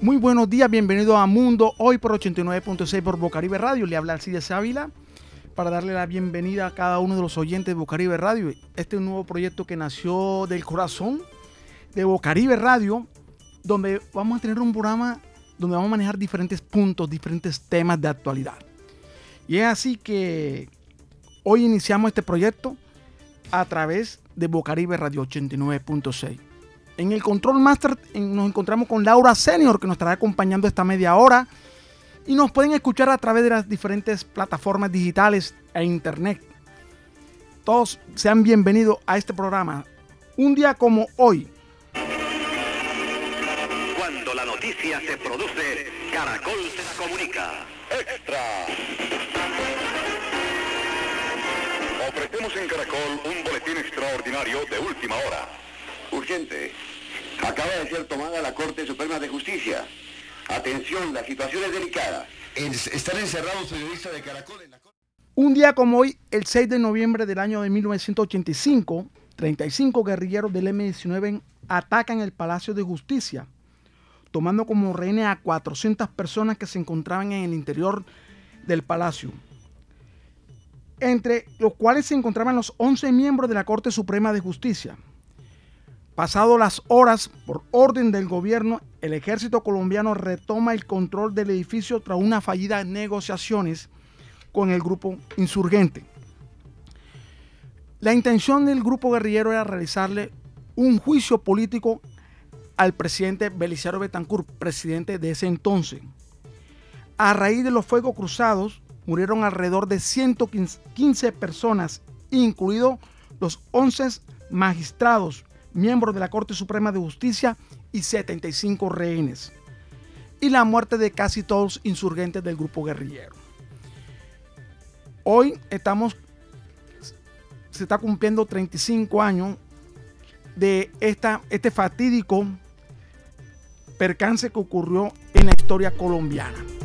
Muy buenos días, bienvenido a Mundo hoy por 89.6 por Bocaribe Radio. Le habla Alcides Ávila para darle la bienvenida a cada uno de los oyentes de Bocaribe Radio. Este es un nuevo proyecto que nació del corazón de Bocaribe Radio, donde vamos a tener un programa donde vamos a manejar diferentes puntos, diferentes temas de actualidad. Y es así que hoy iniciamos este proyecto a través de Bocaribe Radio 89.6. En el Control Master nos encontramos con Laura Senior, que nos estará acompañando esta media hora. Y nos pueden escuchar a través de las diferentes plataformas digitales e internet. Todos sean bienvenidos a este programa. Un día como hoy. Cuando la noticia se produce, Caracol se la comunica. Extra. Ofrecemos en Caracol un boletín extraordinario de última hora. Urgente. Acaba de ser tomada la Corte Suprema de Justicia. Atención, la situación es delicada. están encerrados periodistas de Caracol en la Corte. Un día como hoy, el 6 de noviembre del año de 1985, 35 guerrilleros del M-19 atacan el Palacio de Justicia, tomando como rehenes a 400 personas que se encontraban en el interior del palacio, entre los cuales se encontraban los 11 miembros de la Corte Suprema de Justicia. Pasado las horas, por orden del gobierno, el ejército colombiano retoma el control del edificio tras una fallida negociaciones con el grupo insurgente. La intención del grupo guerrillero era realizarle un juicio político al presidente Belisario Betancourt, presidente de ese entonces. A raíz de los fuegos cruzados, murieron alrededor de 115 personas, incluidos los 11 magistrados miembros de la Corte Suprema de Justicia y 75 rehenes. Y la muerte de casi todos los insurgentes del grupo guerrillero. Hoy estamos, se está cumpliendo 35 años de esta, este fatídico percance que ocurrió en la historia colombiana.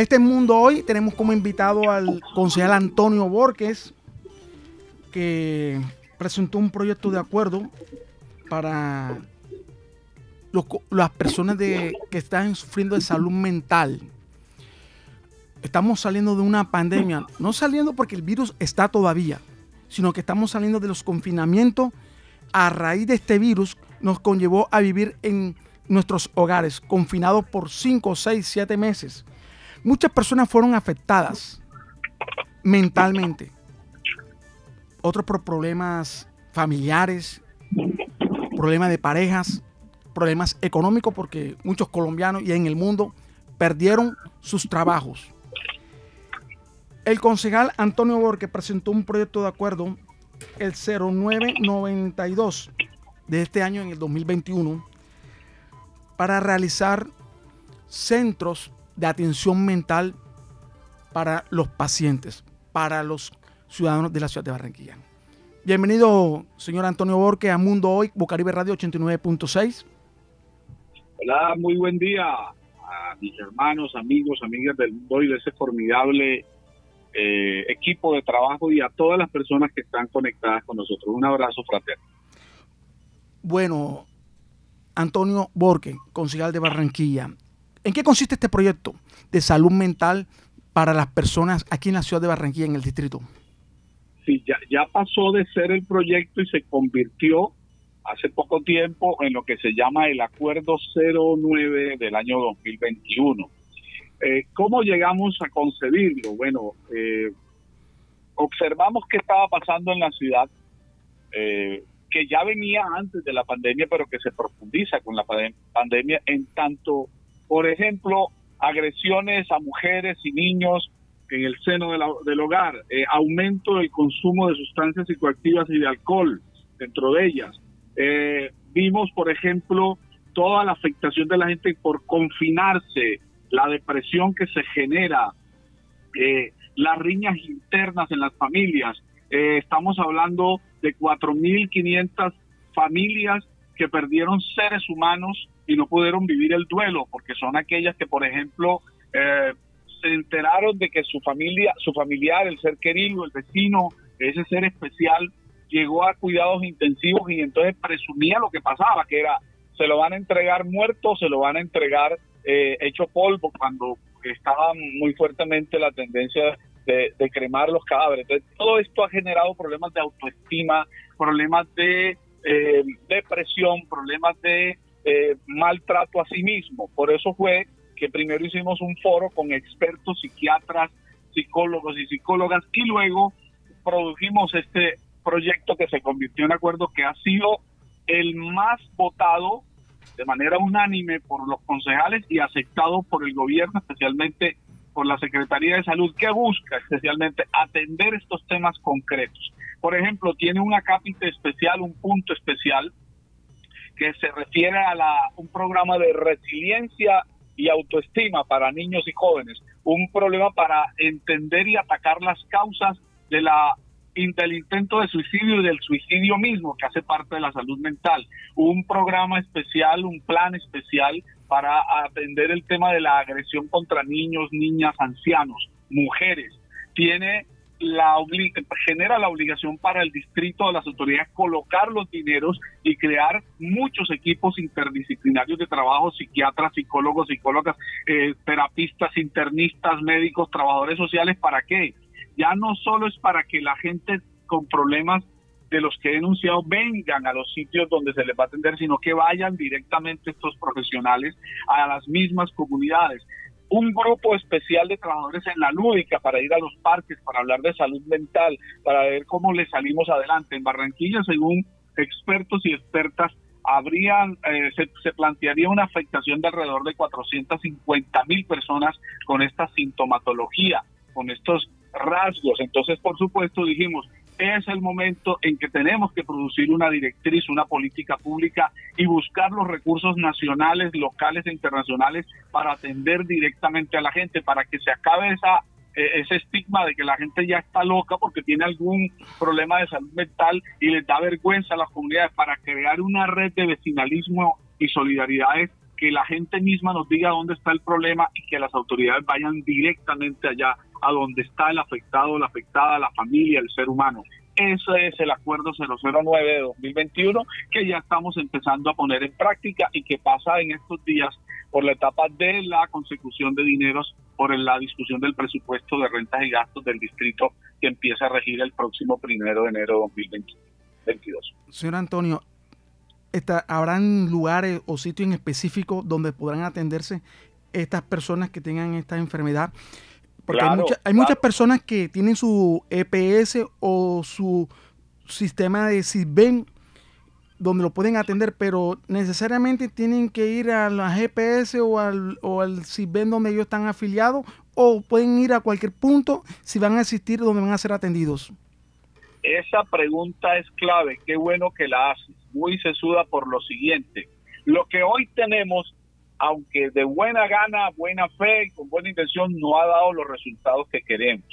Este mundo hoy tenemos como invitado al concejal Antonio Borges, que presentó un proyecto de acuerdo para las personas que están sufriendo de salud mental. Estamos saliendo de una pandemia, no saliendo porque el virus está todavía, sino que estamos saliendo de los confinamientos a raíz de este virus nos conllevó a vivir en nuestros hogares, confinados por 5, 6, 7 meses Muchas personas fueron afectadas mentalmente. Otros por problemas familiares, problemas de parejas, problemas económicos, porque muchos colombianos y en el mundo perdieron sus trabajos. El concejal Antonio Borque presentó un proyecto de acuerdo, el 0992 de este año, en el 2021, para realizar centros de atención mental para los pacientes, para los ciudadanos de la ciudad de Barranquilla. Bienvenido, señor Antonio Borque, a Mundo Hoy, Bocaribe Radio 89.6. Hola, muy buen día a mis hermanos, amigos, amigas del Mundo Hoy, de ese formidable eh, equipo de trabajo y a todas las personas que están conectadas con nosotros. Un abrazo fraterno. Bueno, Antonio Borque, concejal de Barranquilla, ¿En qué consiste este proyecto de salud mental para las personas aquí en la ciudad de Barranquilla, en el distrito? Sí, ya, ya pasó de ser el proyecto y se convirtió hace poco tiempo en lo que se llama el Acuerdo 09 del año 2021. Eh, ¿Cómo llegamos a concebirlo? Bueno, eh, observamos qué estaba pasando en la ciudad, eh, que ya venía antes de la pandemia, pero que se profundiza con la pandemia en tanto por ejemplo, agresiones a mujeres y niños en el seno del hogar, eh, aumento del consumo de sustancias psicoactivas y de alcohol dentro de ellas, eh, vimos, por ejemplo, toda la afectación de la gente por confinarse, la depresión que se genera, eh, las riñas internas en las familias. Estamos hablando de 4.500 familias que perdieron seres humanos y no pudieron vivir el duelo, porque son aquellas que, por ejemplo, eh, se enteraron de que su familia, su familiar, el ser querido, el vecino, ese ser especial, llegó a cuidados intensivos y entonces presumía lo que pasaba, que era se lo van a entregar muerto, se lo van a entregar eh, hecho polvo cuando estaba muy fuertemente la tendencia de, cremar los cadáveres. Entonces, todo esto ha generado problemas de autoestima, problemas de eh, depresión, problemas de eh, maltrato a sí mismo. Por eso fue que primero hicimos un foro con expertos, psiquiatras, psicólogos y psicólogas y luego produjimos este proyecto que se convirtió en acuerdo que ha sido el más votado de manera unánime por los concejales y aceptado por el gobierno, especialmente por la Secretaría de Salud, que busca especialmente atender estos temas concretos. Por ejemplo, tiene una cápita especial, un punto especial, que se refiere a la, un programa de resiliencia y autoestima para niños y jóvenes, un problema para entender y atacar las causas de la del intento de suicidio y del suicidio mismo, que hace parte de la salud mental. Un programa especial, un plan especial para atender el tema de la agresión contra niños, niñas, ancianos, mujeres. Tiene la genera la obligación para el distrito de las autoridades colocar los dineros y crear muchos equipos interdisciplinarios de trabajo, psiquiatras, psicólogos, psicólogas, eh, terapistas, internistas, médicos, trabajadores sociales, ¿para qué? ya no solo es para que la gente con problemas de los que he denunciado vengan a los sitios donde se les va a atender, sino que vayan directamente estos profesionales a las mismas comunidades. Un grupo especial de trabajadores en la lúdica para ir a los parques, para hablar de salud mental, para ver cómo le salimos adelante. En Barranquilla, según expertos y expertas, habrían, eh, se, se, plantearía una afectación de alrededor de 450 mil personas con esta sintomatología, con estos rasgos. Entonces, por supuesto, dijimos, es el momento en que tenemos que producir una directriz, una política pública y buscar los recursos nacionales, locales e internacionales para atender directamente a la gente, para que se acabe esa eh, ese estigma de que la gente ya está loca porque tiene algún problema de salud mental y les da vergüenza a las comunidades para crear una red de vecinalismo y solidaridades que la gente misma nos diga dónde está el problema y que las autoridades vayan directamente allá a donde está el afectado, la afectada, la familia, el ser humano. Ese es el acuerdo 009 de 2021 que ya estamos empezando a poner en práctica y que pasa en estos días por la etapa de la consecución de dineros por la discusión del presupuesto de rentas y gastos del distrito que empieza a regir el próximo primero de enero de 2022. Señor Antonio, ¿habrán lugares o sitios en específico donde podrán atenderse estas personas que tengan esta enfermedad? Porque hay, muchas personas que tienen su EPS o su sistema de SISBEN donde lo pueden atender, pero necesariamente tienen que ir a la GPS o al, o al donde ellos están afiliados o pueden ir a cualquier punto si van a asistir donde van a ser atendidos. Esa pregunta es clave, qué bueno que la haces, muy sesuda por lo siguiente. Lo que hoy tenemos aunque de buena gana, buena fe y con buena intención, no ha dado los resultados que queremos.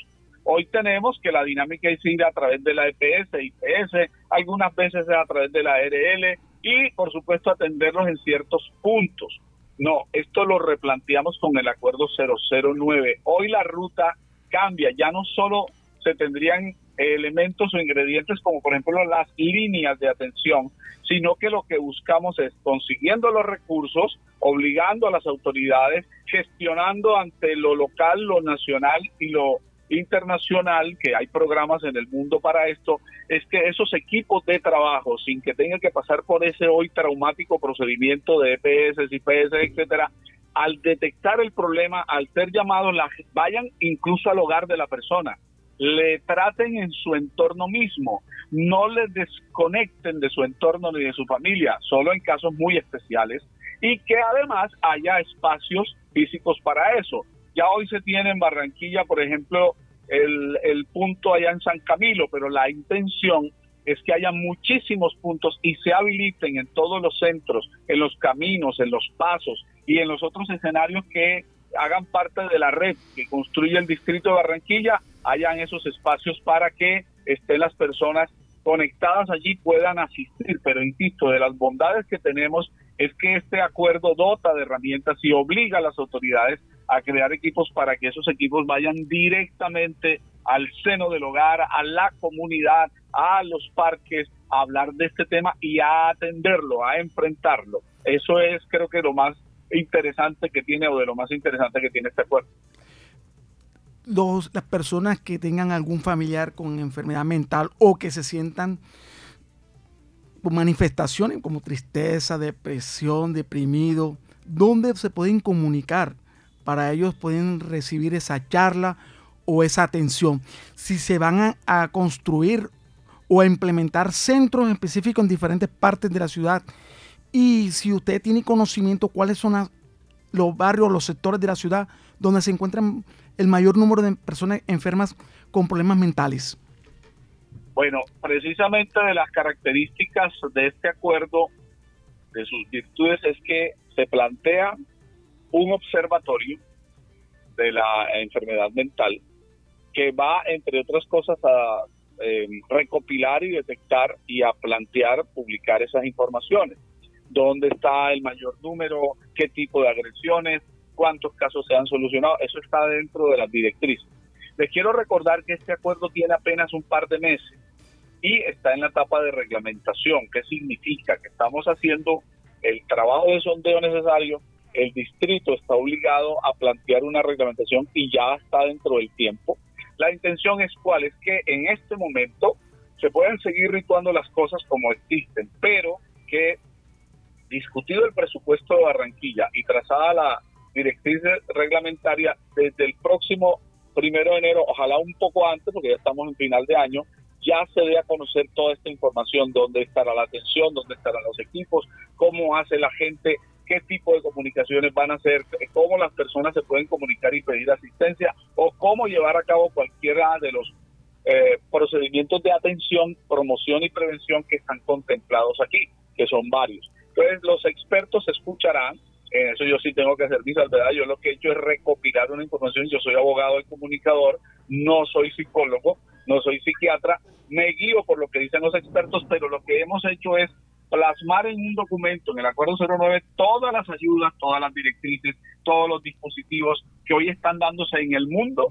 Hoy tenemos que la dinámica es ir a través de la EPS, IPS, algunas veces a través de la RL y, por supuesto, atenderlos en ciertos puntos. No, esto lo replanteamos con el acuerdo 009. Hoy la ruta cambia, ya no solo se tendrían elementos o ingredientes como por ejemplo las líneas de atención, sino que lo que buscamos es consiguiendo los recursos, obligando a las autoridades, gestionando ante lo local, lo nacional y lo internacional, que hay programas en el mundo para esto, es que esos equipos de trabajo, sin que tengan que pasar por ese hoy traumático procedimiento de EPS, IPS, etcétera, al detectar el problema, al ser llamados, la, vayan incluso al hogar de la persona le traten en su entorno mismo, no le desconecten de su entorno ni de su familia, solo en casos muy especiales, y que además haya espacios físicos para eso. Ya hoy se tiene en Barranquilla, por ejemplo, el, el punto allá en San Camilo, pero la intención es que haya muchísimos puntos y se habiliten en todos los centros, en los caminos, en los pasos y en los otros escenarios que hagan parte de la red que construye el distrito de Barranquilla, hayan esos espacios para que estén las personas conectadas allí puedan asistir. Pero insisto, de las bondades que tenemos es que este acuerdo dota de herramientas y obliga a las autoridades a crear equipos para que esos equipos vayan directamente al seno del hogar, a la comunidad, a los parques, a hablar de este tema y a atenderlo, a enfrentarlo. Eso es creo que lo más interesante que tiene o de lo más interesante que tiene este acuerdo. Los, las personas que tengan algún familiar con enfermedad mental o que se sientan con manifestaciones como tristeza, depresión, deprimido, ¿dónde se pueden comunicar para ellos pueden recibir esa charla o esa atención? Si se van a, a construir o a implementar centros específicos en diferentes partes de la ciudad y si usted tiene conocimiento cuáles son los barrios, los sectores de la ciudad donde se encuentran el mayor número de personas enfermas con problemas mentales. Bueno, precisamente de las características de este acuerdo, de sus virtudes, es que se plantea un observatorio de la enfermedad mental que va, entre otras cosas, a eh, recopilar y detectar y a plantear, publicar esas informaciones dónde está el mayor número, qué tipo de agresiones, cuántos casos se han solucionado. Eso está dentro de las directrices. Les quiero recordar que este acuerdo tiene apenas un par de meses y está en la etapa de reglamentación. ¿Qué significa? Que estamos haciendo el trabajo de sondeo necesario, el distrito está obligado a plantear una reglamentación y ya está dentro del tiempo. La intención es cuál, es que en este momento se pueden seguir rituando las cosas como existen, pero que discutido el presupuesto de Barranquilla y trazada la directriz reglamentaria desde el próximo primero de enero, ojalá un poco antes, porque ya estamos en final de año, ya se dé a conocer toda esta información, dónde estará la atención, dónde estarán los equipos, cómo hace la gente, qué tipo de comunicaciones van a hacer, cómo las personas se pueden comunicar y pedir asistencia, o cómo llevar a cabo cualquiera de los eh, procedimientos de atención, promoción y prevención que están contemplados aquí, que son varios. Entonces los expertos escucharán, en eso yo sí tengo que hacer mi salvedad, yo lo que he hecho es recopilar una información, yo soy abogado y comunicador, no soy psicólogo, no soy psiquiatra, me guío por lo que dicen los expertos, pero lo que hemos hecho es plasmar en un documento, en el Acuerdo 09, todas las ayudas, todas las directrices, todos los dispositivos que hoy están dándose en el mundo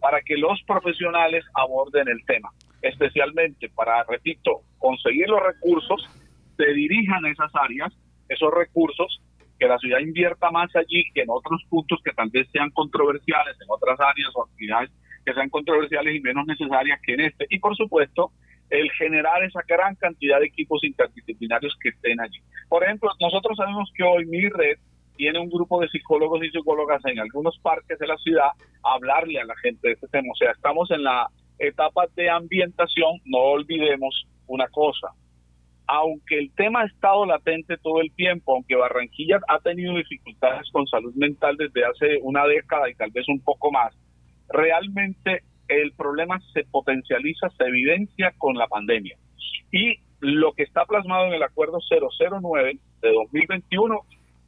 para que los profesionales aborden el tema, especialmente para, repito, conseguir los recursos se dirijan a esas áreas, esos recursos, que la ciudad invierta más allí que en otros puntos que tal vez sean controversiales, en otras áreas o actividades que sean controversiales y menos necesarias que en este. Y por supuesto, el generar esa gran cantidad de equipos interdisciplinarios que estén allí. Por ejemplo, nosotros sabemos que hoy mi red tiene un grupo de psicólogos y psicólogas en algunos parques de la ciudad a hablarle a la gente de este tema. O sea, estamos en la etapa de ambientación, no olvidemos una cosa, aunque el tema ha estado latente todo el tiempo, aunque Barranquilla ha tenido dificultades con salud mental desde hace una década y tal vez un poco más, realmente el problema se potencializa, se evidencia con la pandemia. Y lo que está plasmado en el acuerdo 009 de 2021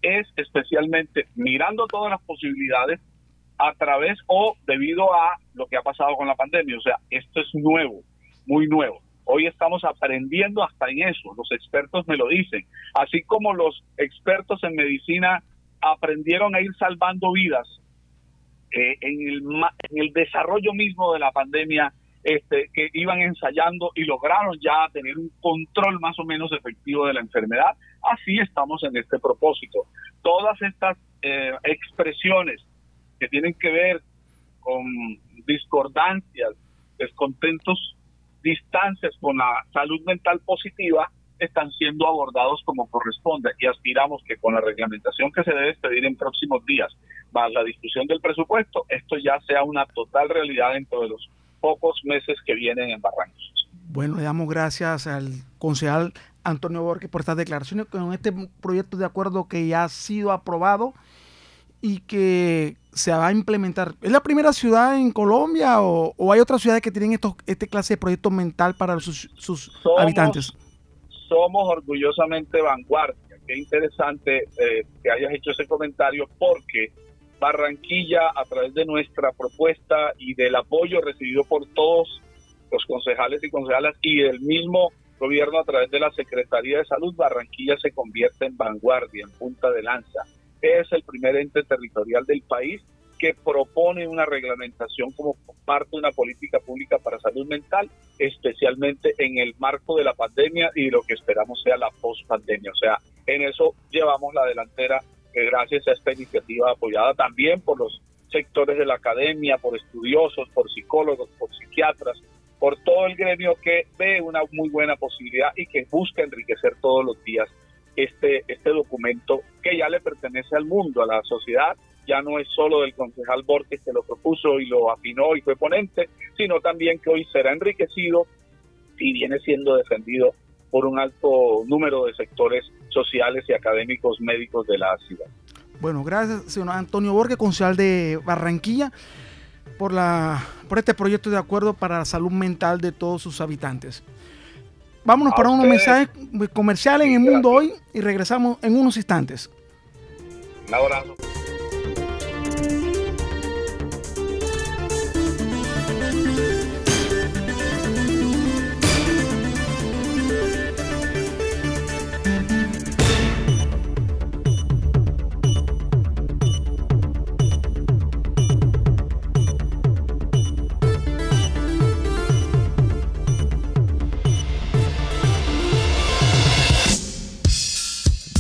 es especialmente mirando todas las posibilidades a través o debido a lo que ha pasado con la pandemia. O sea, esto es nuevo, muy nuevo. Hoy estamos aprendiendo hasta en eso, los expertos me lo dicen, así como los expertos en medicina aprendieron a ir salvando vidas eh, en, el, desarrollo mismo de la pandemia, este, que iban ensayando y lograron ya tener un control más o menos efectivo de la enfermedad. Así estamos en este propósito. Todas estas eh, expresiones que tienen que ver con discordancias, descontentos distancias con la salud mental positiva están siendo abordados como corresponde y aspiramos que con la reglamentación que se debe expedir en próximos días, más la discusión del presupuesto, esto ya sea una total realidad dentro de los pocos meses que vienen en Barrancos. Bueno, le damos gracias al concejal Antonio Borges por estas declaraciones con este proyecto de acuerdo que ya ha sido aprobado y que se va a implementar. ¿Es la primera ciudad en Colombia o, hay otras ciudades que tienen estos, este clase de proyecto mental para sus, habitantes? Somos orgullosamente vanguardia. Qué interesante eh, que hayas hecho ese comentario porque Barranquilla, a través de nuestra propuesta y del apoyo recibido por todos los concejales y concejalas y del mismo gobierno a través de la Secretaría de Salud, Barranquilla se convierte en vanguardia, en punta de lanza. Es el primer ente territorial del país que propone una reglamentación como parte de una política pública para salud mental, especialmente en el marco de la pandemia y lo que esperamos sea la post-pandemia. O sea, en eso llevamos la delantera gracias a esta iniciativa apoyada también por los sectores de la academia, por estudiosos, por psicólogos, por psiquiatras, por todo el gremio que ve una muy buena posibilidad y que busca enriquecer todos los días este, este documento que ya le pertenece al mundo, a la sociedad, ya no es solo del concejal Borges que lo propuso y lo afinó y fue ponente, sino también que hoy será enriquecido y viene siendo defendido por un alto número de sectores sociales y académicos médicos de la ciudad. Bueno, gracias, señor Antonio Borges, concejal de Barranquilla, por, la, por este proyecto de acuerdo para la salud mental de todos sus habitantes. Vámonos para unos mensajes comerciales en el mundo hoy y regresamos en unos instantes. Un abrazo.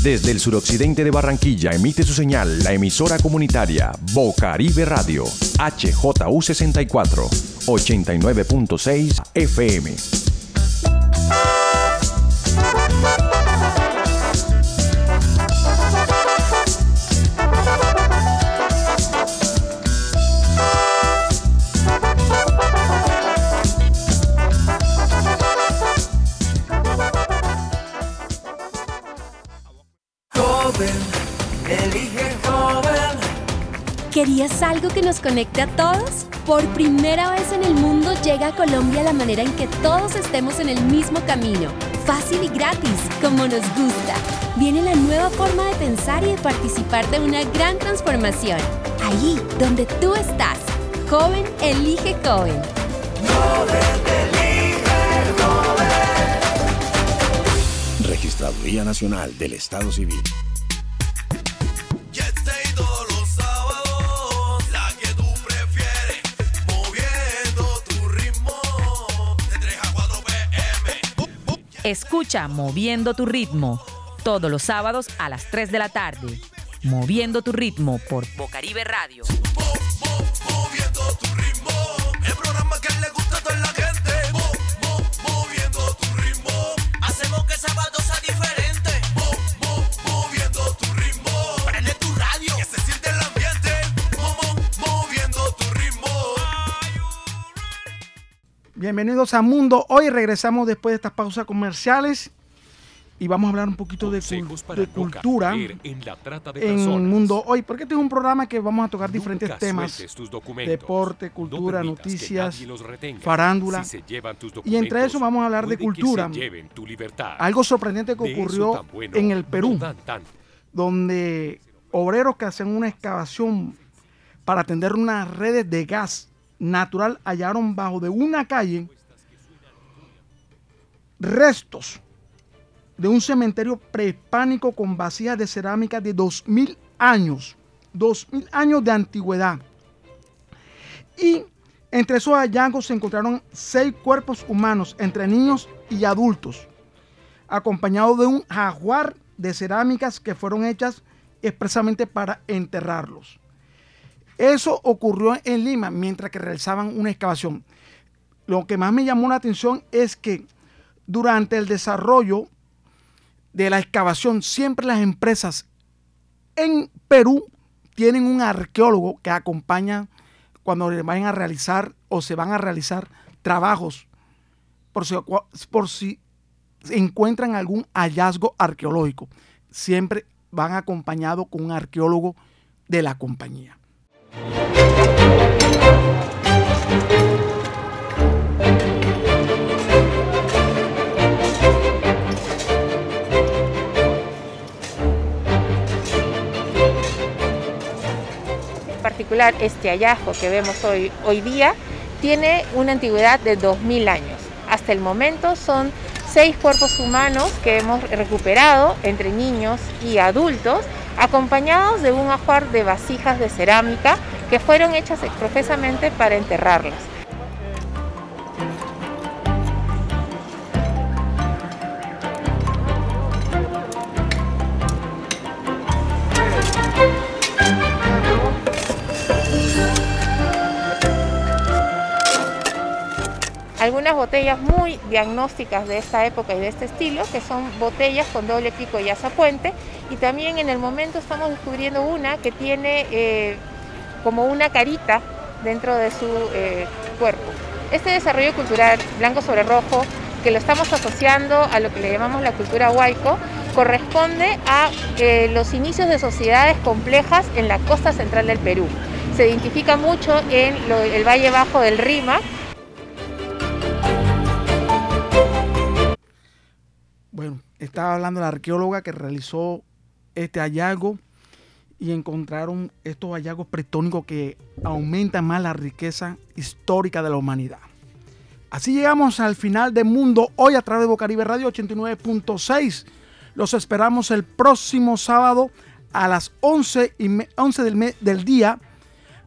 Desde el suroccidente de Barranquilla emite su señal la emisora comunitaria Bocaribe Radio, HJU 64, 89.6 FM. ¿Querías algo que nos conecte a todos? Por primera vez en el mundo llega a Colombia la manera en que todos estemos en el mismo camino. Fácil y gratis, como nos gusta. Viene la nueva forma de pensar y de participar de una gran transformación. Ahí, donde tú estás. Joven, elige joven. Joven, elige joven. Registraduría Nacional del Estado Civil. Escucha Moviendo tu ritmo todos los sábados a las 3 de la tarde. Moviendo tu ritmo por Bocaribe Radio. Bienvenidos a Mundo. Hoy regresamos después de estas pausas comerciales y vamos a hablar un poquito de, cultura en, Mundo. Hoy, porque este es un programa que vamos a tocar diferentes temas, deporte, cultura, noticias, farándula, y entre eso vamos a hablar de cultura. Algo sorprendente que ocurrió en el Perú, donde obreros que hacen una excavación para atender unas redes de gas natural hallaron bajo de una calle restos de un cementerio prehispánico con vacías de cerámica de 2000 años, 2000 años de antigüedad. Y entre esos hallazgos se encontraron seis cuerpos humanos, entre niños y adultos, acompañados de un jaguar de cerámicas que fueron hechas expresamente para enterrarlos. Eso ocurrió en Lima mientras que realizaban una excavación. Lo que más me llamó la atención es que durante el desarrollo de la excavación, siempre las empresas en Perú tienen un arqueólogo que acompaña cuando vayan a realizar o se van a realizar trabajos por si, por si encuentran algún hallazgo arqueológico. Siempre van acompañados con un arqueólogo de la compañía. En particular, este hallazgo que vemos hoy, hoy día tiene una antigüedad de 2.000 años. Hasta el momento son seis cuerpos humanos que hemos recuperado entre niños y adultos, acompañados de un ajuar de vasijas de cerámica que fueron hechas exprofesamente para enterrarlas. Botellas muy diagnósticas de esta época y de este estilo, que son botellas con doble pico y puente y también en el momento estamos descubriendo una que tiene eh, como una carita dentro de su eh, cuerpo. Este desarrollo cultural blanco sobre rojo, que lo estamos asociando a lo que le llamamos la cultura huayco, corresponde a eh, los inicios de sociedades complejas en la costa central del Perú. Se identifica mucho en el Valle Bajo del Rima, estaba hablando la arqueóloga que realizó este hallazgo y encontraron estos hallazgos pretónicos que aumentan más la riqueza histórica de la humanidad. Así llegamos al final de Mundo hoy a través de Bocaribe Radio 89.6. Los esperamos el próximo sábado a las 11, y 11 del, del día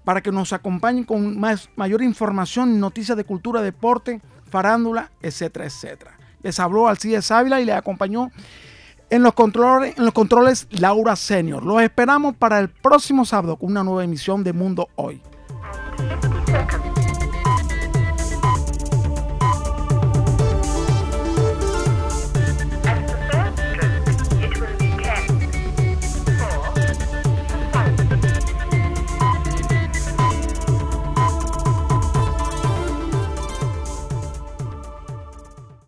para que nos acompañen con más, mayor información, noticias de cultura, deporte, farándula, etcétera, etcétera. Les habló Alcides Ávila y le acompañó en los, controles, en los controles Laura Senior. Los esperamos para el próximo sábado con una nueva emisión de Mundo Hoy.